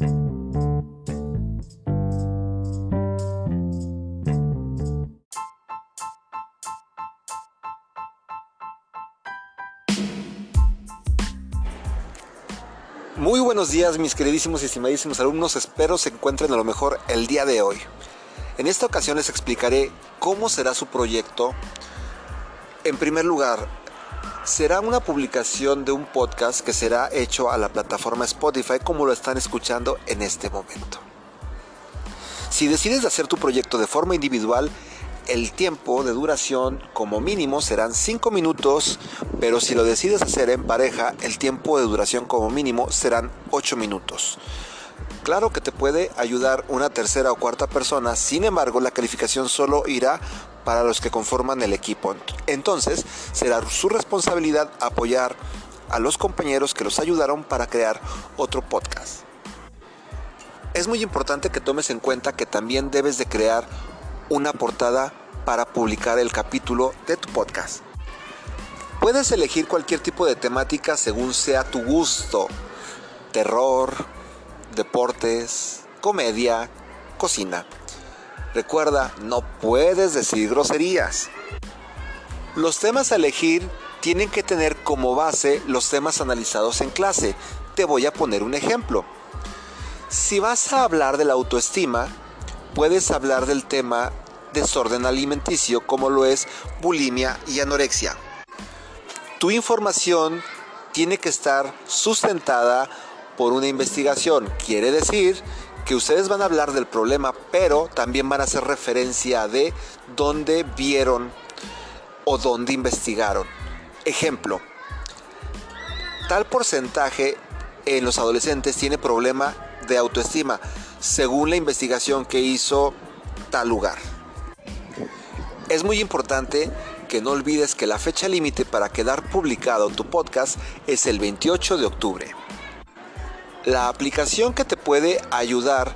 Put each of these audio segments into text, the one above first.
Muy buenos días mis queridísimos y estimadísimos alumnos, espero se encuentren a lo mejor el día de hoy. En esta ocasión les explicaré cómo será su proyecto. En primer lugar, será una publicación de un podcast que será hecho a la plataforma Spotify como lo están escuchando en este momento. Si decides hacer tu proyecto de forma individual, el tiempo de duración como mínimo serán 5 minutos, pero si lo decides hacer en pareja, el tiempo de duración como mínimo serán 8 minutos. Claro que te puede ayudar una tercera o cuarta persona, sin embargo la calificación solo irá para los que conforman el equipo. Entonces será su responsabilidad apoyar a los compañeros que los ayudaron para crear otro podcast. Es muy importante que tomes en cuenta que también debes de crear una portada para publicar el capítulo de tu podcast. Puedes elegir cualquier tipo de temática según sea tu gusto. Terror, deportes, comedia, cocina. Recuerda, no puedes decir groserías. Los temas a elegir tienen que tener como base los temas analizados en clase. Te voy a poner un ejemplo. Si vas a hablar de la autoestima, puedes hablar del tema desorden alimenticio como lo es bulimia y anorexia. Tu información tiene que estar sustentada por una investigación. Quiere decir que ustedes van a hablar del problema, pero también van a hacer referencia de dónde vieron o dónde investigaron. Ejemplo, tal porcentaje en los adolescentes tiene problema de autoestima, según la investigación que hizo tal lugar. Es muy importante que no olvides que la fecha límite para quedar publicado tu podcast es el 28 de octubre. La aplicación que te puede ayudar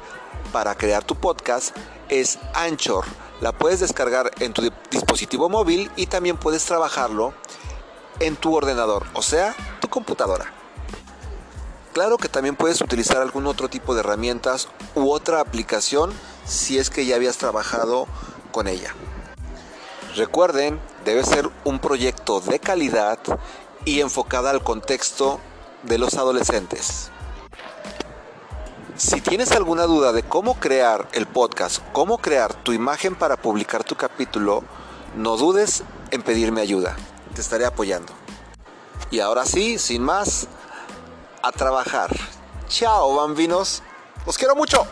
para crear tu podcast es Anchor. La puedes descargar en tu dispositivo móvil y también puedes trabajarlo en tu ordenador, o sea, tu computadora. Claro que también puedes utilizar algún otro tipo de herramientas u otra aplicación si es que ya habías trabajado con ella. Recuerden, debe ser un proyecto de calidad y enfocada al contexto de los adolescentes. Si tienes alguna duda de cómo crear el podcast, cómo crear tu imagen para publicar tu capítulo, no dudes en pedirme ayuda. Te estaré apoyando. Y ahora sí, sin más, a trabajar. Chao, bambinos. Los quiero mucho.